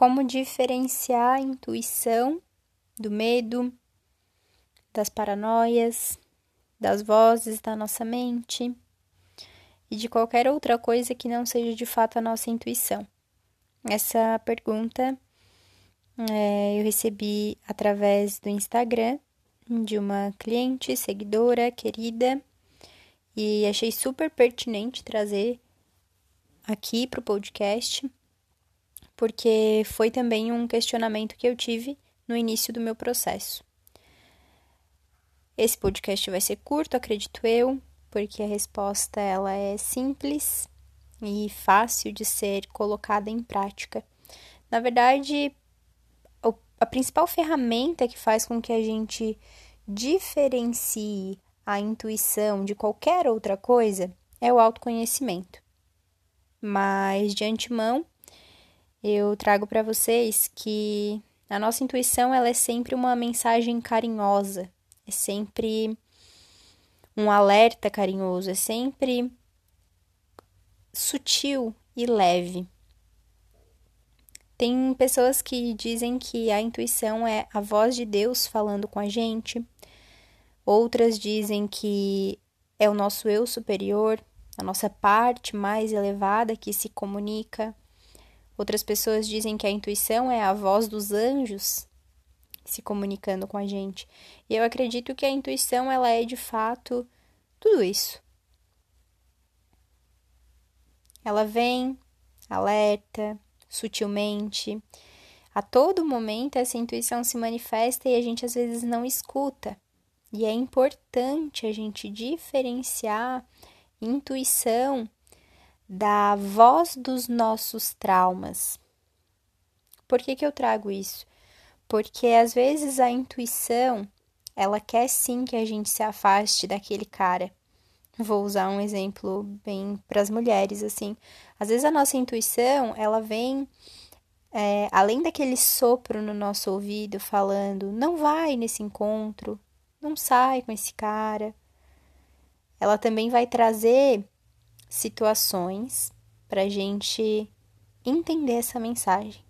como diferenciar a intuição do medo, das paranoias, das vozes da nossa mente e de qualquer outra coisa que não seja de fato a nossa intuição. Essa pergunta é, eu recebi através do Instagram de uma cliente, seguidora, querida, e achei super pertinente trazer aqui para o podcast, porque foi também um questionamento que eu tive no início do meu processo. Esse podcast vai ser curto, acredito eu, porque a resposta ela é simples e fácil de ser colocada em prática. Na verdade, a principal ferramenta que faz com que a gente diferencie a intuição de qualquer outra coisa é o autoconhecimento. Mas de antemão, eu trago para vocês que a nossa intuição ela é sempre uma mensagem carinhosa, é sempre um alerta carinhoso, é sempre sutil e leve. Tem pessoas que dizem que a intuição é a voz de Deus falando com a gente. Outras dizem que é o nosso eu superior, a nossa parte mais elevada que se comunica. Outras pessoas dizem que a intuição é a voz dos anjos se comunicando com a gente. E eu acredito que a intuição ela é de fato tudo isso. Ela vem, alerta, sutilmente. A todo momento essa intuição se manifesta e a gente às vezes não escuta. E é importante a gente diferenciar intuição da voz dos nossos traumas. Por que, que eu trago isso? Porque às vezes a intuição ela quer sim que a gente se afaste daquele cara. Vou usar um exemplo bem para as mulheres, assim. Às vezes a nossa intuição, ela vem é, além daquele sopro no nosso ouvido falando, não vai nesse encontro, não sai com esse cara. Ela também vai trazer situações para a gente entender essa mensagem.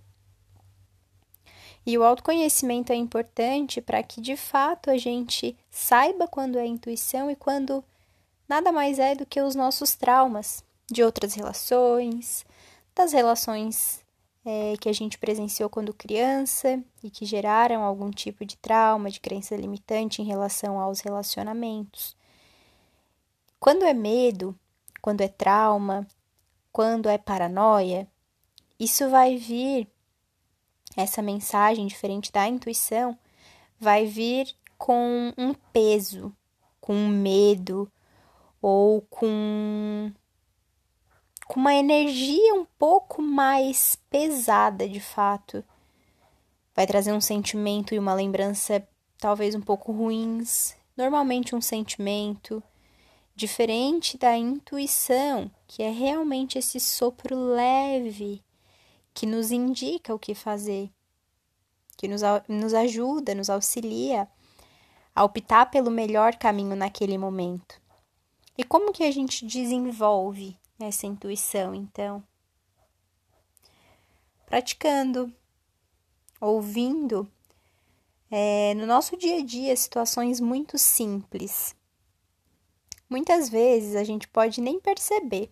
E o autoconhecimento é importante para que de fato a gente saiba quando é intuição e quando nada mais é do que os nossos traumas de outras relações, das relações é, que a gente presenciou quando criança e que geraram algum tipo de trauma, de crença limitante em relação aos relacionamentos. Quando é medo, quando é trauma, quando é paranoia, isso vai vir essa mensagem, diferente da intuição, vai vir com um peso, com medo ou com, com uma energia um pouco mais pesada de fato. Vai trazer um sentimento e uma lembrança talvez um pouco ruins, normalmente um sentimento diferente da intuição, que é realmente esse sopro leve que nos indica o que fazer, que nos, nos ajuda, nos auxilia a optar pelo melhor caminho naquele momento. E como que a gente desenvolve essa intuição, então? Praticando, ouvindo, é, no nosso dia a dia, situações muito simples. Muitas vezes a gente pode nem perceber,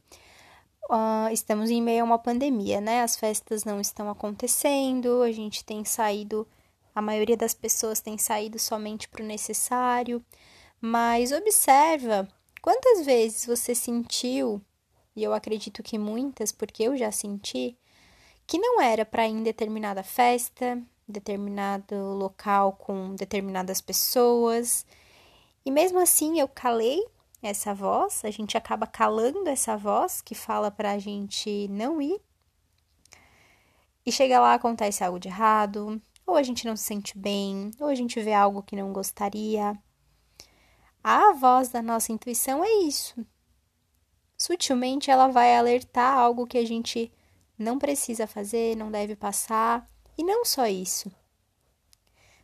uh, estamos em meio a uma pandemia, né? As festas não estão acontecendo, a gente tem saído, a maioria das pessoas tem saído somente para o necessário, mas observa quantas vezes você sentiu, e eu acredito que muitas, porque eu já senti, que não era para ir em determinada festa, determinado local com determinadas pessoas. E mesmo assim eu calei essa voz, a gente acaba calando essa voz que fala para a gente não ir. E chega lá, acontece algo de errado, ou a gente não se sente bem, ou a gente vê algo que não gostaria. A voz da nossa intuição é isso. Sutilmente ela vai alertar algo que a gente não precisa fazer, não deve passar, e não só isso.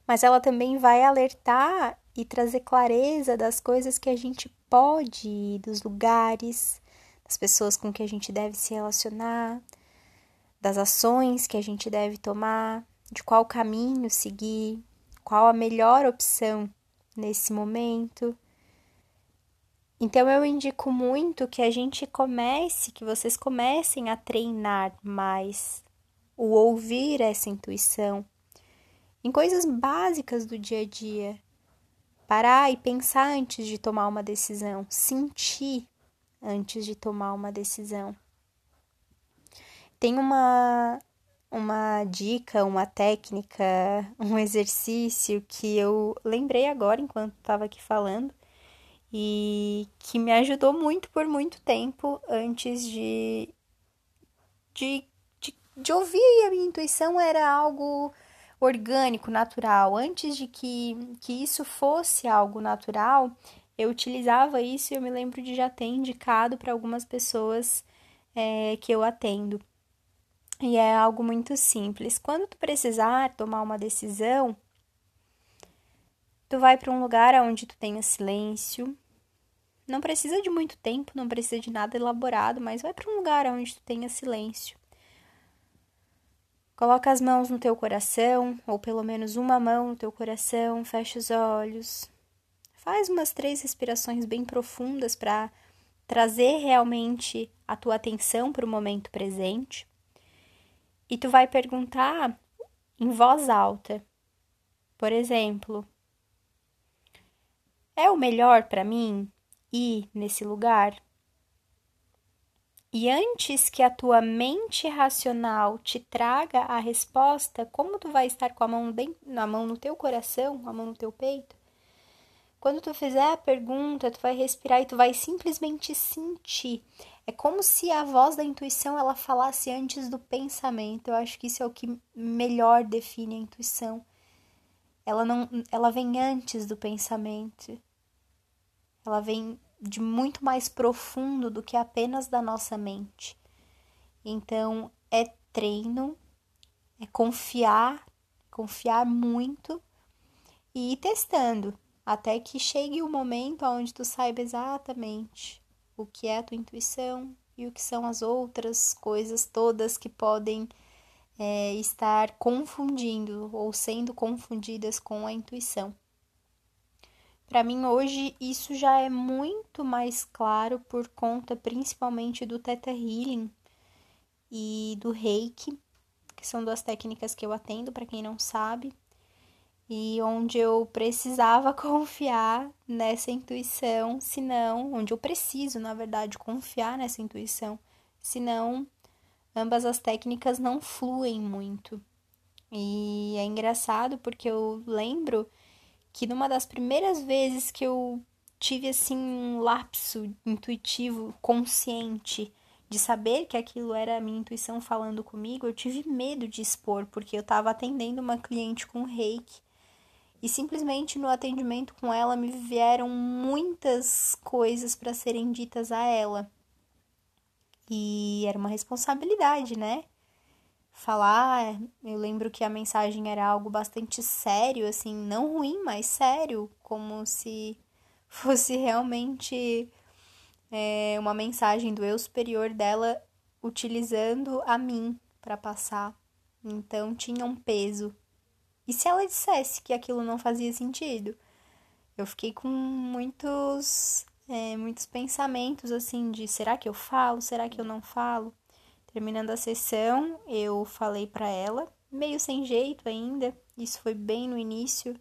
Mas ela também vai alertar e trazer clareza das coisas que a gente pode ir, dos lugares, das pessoas com que a gente deve se relacionar, das ações que a gente deve tomar, de qual caminho seguir, qual a melhor opção nesse momento. Então eu indico muito que a gente comece, que vocês comecem a treinar mais o ouvir essa intuição em coisas básicas do dia a dia. Parar e pensar antes de tomar uma decisão, sentir antes de tomar uma decisão. Tem uma uma dica, uma técnica, um exercício que eu lembrei agora enquanto estava aqui falando e que me ajudou muito por muito tempo antes de, de, de, de ouvir a minha intuição era algo orgânico, natural. Antes de que, que isso fosse algo natural, eu utilizava isso e eu me lembro de já ter indicado para algumas pessoas é, que eu atendo. E é algo muito simples. Quando tu precisar tomar uma decisão, tu vai para um lugar onde tu tenha silêncio. Não precisa de muito tempo, não precisa de nada elaborado, mas vai para um lugar onde tu tenha silêncio. Coloca as mãos no teu coração, ou pelo menos uma mão no teu coração, fecha os olhos. Faz umas três respirações bem profundas para trazer realmente a tua atenção para o momento presente. E tu vai perguntar em voz alta. Por exemplo, é o melhor para mim ir nesse lugar? E antes que a tua mente racional te traga a resposta, como tu vai estar com a mão na mão no teu coração, a mão no teu peito? Quando tu fizer a pergunta, tu vai respirar e tu vai simplesmente sentir. É como se a voz da intuição ela falasse antes do pensamento. Eu acho que isso é o que melhor define a intuição. Ela não, ela vem antes do pensamento. Ela vem de muito mais profundo do que apenas da nossa mente. Então, é treino, é confiar, confiar muito e ir testando até que chegue o momento onde tu saiba exatamente o que é a tua intuição e o que são as outras coisas todas que podem é, estar confundindo ou sendo confundidas com a intuição. Para mim, hoje, isso já é muito mais claro por conta principalmente do Theta Healing e do Reiki, que são duas técnicas que eu atendo, para quem não sabe, e onde eu precisava confiar nessa intuição, senão, onde eu preciso, na verdade, confiar nessa intuição, senão ambas as técnicas não fluem muito. E é engraçado porque eu lembro que numa das primeiras vezes que eu tive assim um lapso intuitivo consciente de saber que aquilo era a minha intuição falando comigo, eu tive medo de expor, porque eu estava atendendo uma cliente com reiki e simplesmente no atendimento com ela me vieram muitas coisas para serem ditas a ela. E era uma responsabilidade, né? Falar. Eu lembro que a mensagem era algo bastante sério, assim, não ruim, mas sério, como se fosse realmente é, uma mensagem do eu superior dela utilizando a mim para passar. Então tinha um peso. E se ela dissesse que aquilo não fazia sentido? Eu fiquei com muitos, é, muitos pensamentos assim de será que eu falo? Será que eu não falo? Terminando a sessão, eu falei para ela, meio sem jeito ainda, isso foi bem no início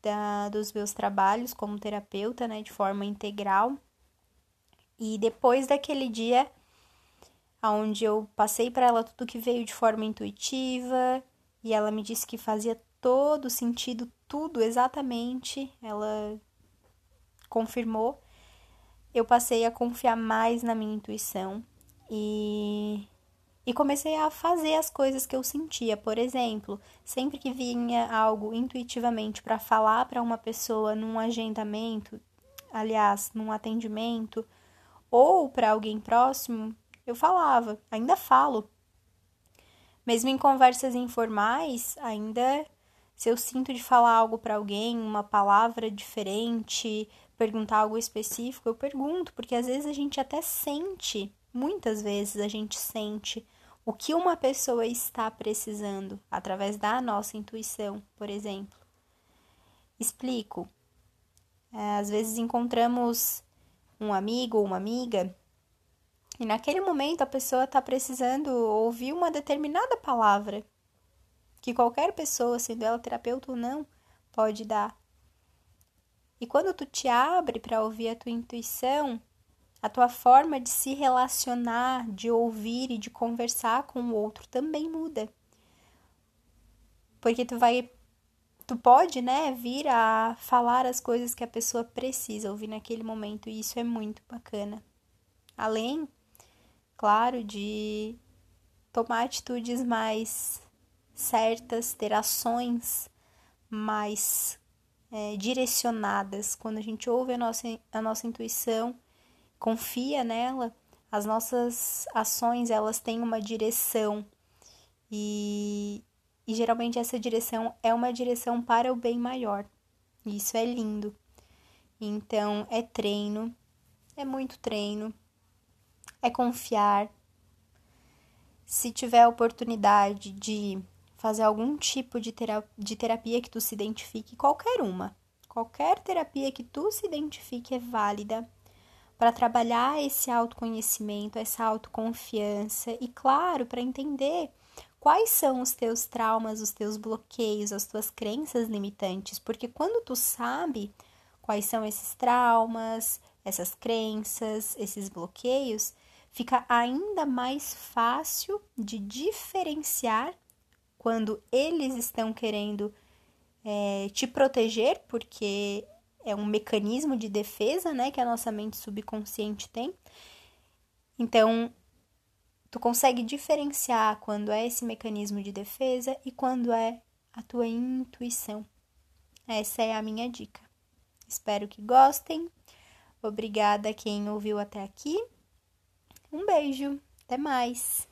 da, dos meus trabalhos como terapeuta, né, de forma integral. E depois daquele dia, onde eu passei para ela tudo que veio de forma intuitiva, e ela me disse que fazia todo sentido, tudo exatamente, ela confirmou. Eu passei a confiar mais na minha intuição e, e comecei a fazer as coisas que eu sentia. Por exemplo, sempre que vinha algo intuitivamente para falar para uma pessoa num agendamento, aliás, num atendimento, ou para alguém próximo, eu falava, ainda falo. Mesmo em conversas informais, ainda se eu sinto de falar algo para alguém, uma palavra diferente, perguntar algo específico, eu pergunto, porque às vezes a gente até sente Muitas vezes a gente sente o que uma pessoa está precisando através da nossa intuição, por exemplo. Explico. É, às vezes encontramos um amigo ou uma amiga e naquele momento a pessoa está precisando ouvir uma determinada palavra que qualquer pessoa, sendo ela terapeuta ou não, pode dar. E quando tu te abre para ouvir a tua intuição, a tua forma de se relacionar, de ouvir e de conversar com o outro também muda. Porque tu vai tu pode, né, vir a falar as coisas que a pessoa precisa ouvir naquele momento, e isso é muito bacana. Além, claro, de tomar atitudes mais certas, ter ações mais é, direcionadas. Quando a gente ouve a nossa, a nossa intuição, confia nela, as nossas ações elas têm uma direção e, e geralmente essa direção é uma direção para o bem maior. E isso é lindo. Então é treino, é muito treino, é confiar. Se tiver a oportunidade de fazer algum tipo de, terapia, de terapia que tu se identifique, qualquer uma, qualquer terapia que tu se identifique é válida para trabalhar esse autoconhecimento, essa autoconfiança e, claro, para entender quais são os teus traumas, os teus bloqueios, as tuas crenças limitantes, porque quando tu sabe quais são esses traumas, essas crenças, esses bloqueios, fica ainda mais fácil de diferenciar quando eles estão querendo é, te proteger, porque é um mecanismo de defesa, né, que a nossa mente subconsciente tem. Então, tu consegue diferenciar quando é esse mecanismo de defesa e quando é a tua intuição. Essa é a minha dica. Espero que gostem. Obrigada quem ouviu até aqui. Um beijo. Até mais.